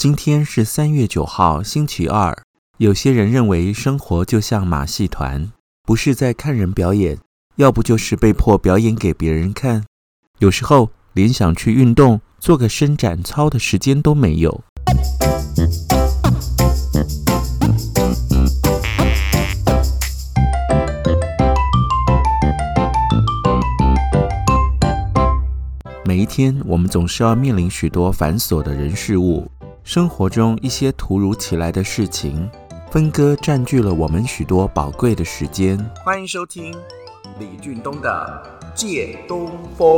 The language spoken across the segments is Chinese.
今天是三月九号，星期二。有些人认为生活就像马戏团，不是在看人表演，要不就是被迫表演给别人看。有时候连想去运动、做个伸展操的时间都没有。每一天，我们总是要面临许多繁琐的人事物。生活中一些突如其来的事情，分割占据了我们许多宝贵的时间。欢迎收听李俊东的《借东风》。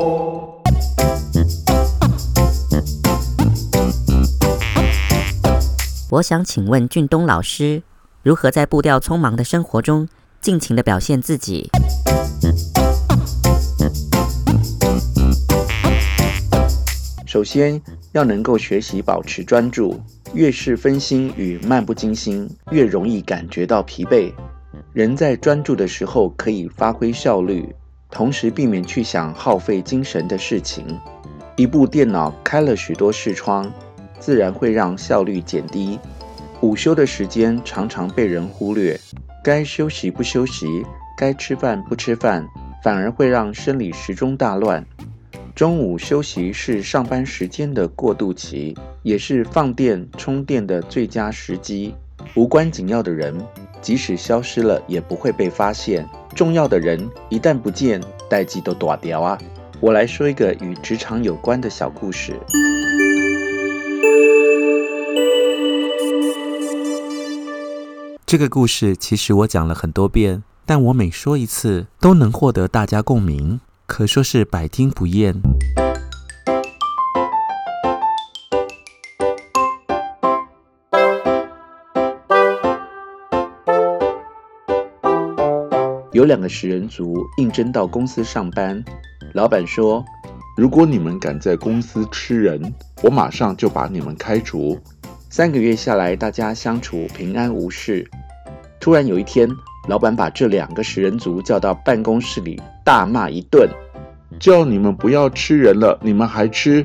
我想请问俊东老师，如何在步调匆忙的生活中尽情的表现自己？首先要能够学习保持专注，越是分心与漫不经心，越容易感觉到疲惫。人在专注的时候可以发挥效率，同时避免去想耗费精神的事情。一部电脑开了许多视窗，自然会让效率减低。午休的时间常常被人忽略，该休息不休息，该吃饭不吃饭，反而会让生理时钟大乱。中午休息是上班时间的过渡期，也是放电充电的最佳时机。无关紧要的人，即使消失了，也不会被发现；重要的人一旦不见，代志都大条啊！我来说一个与职场有关的小故事。这个故事其实我讲了很多遍，但我每说一次，都能获得大家共鸣。可说是百听不厌。有两个食人族应征到公司上班，老板说：“如果你们敢在公司吃人，我马上就把你们开除。”三个月下来，大家相处平安无事。突然有一天，老板把这两个食人族叫到办公室里，大骂一顿。叫你们不要吃人了，你们还吃，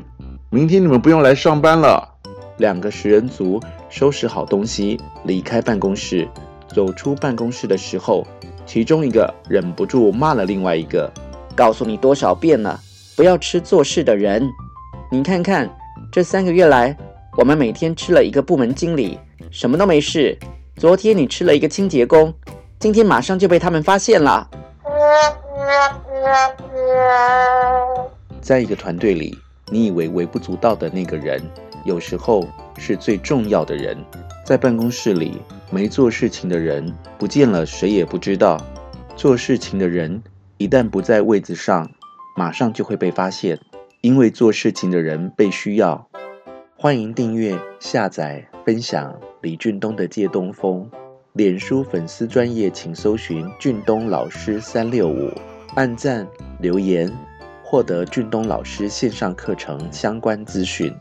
明天你们不用来上班了。两个食人族收拾好东西，离开办公室。走出办公室的时候，其中一个忍不住骂了另外一个：“告诉你多少遍了，不要吃做事的人。你看看，这三个月来，我们每天吃了一个部门经理，什么都没事。昨天你吃了一个清洁工，今天马上就被他们发现了。”在一个团队里，你以为微不足道的那个人，有时候是最重要的人。在办公室里，没做事情的人不见了，谁也不知道；做事情的人一旦不在位子上，马上就会被发现，因为做事情的人被需要。欢迎订阅、下载、分享李俊东的《借东风》，脸书粉丝专业请搜寻“俊东老师三六五”。按赞留言，获得俊东老师线上课程相关资讯。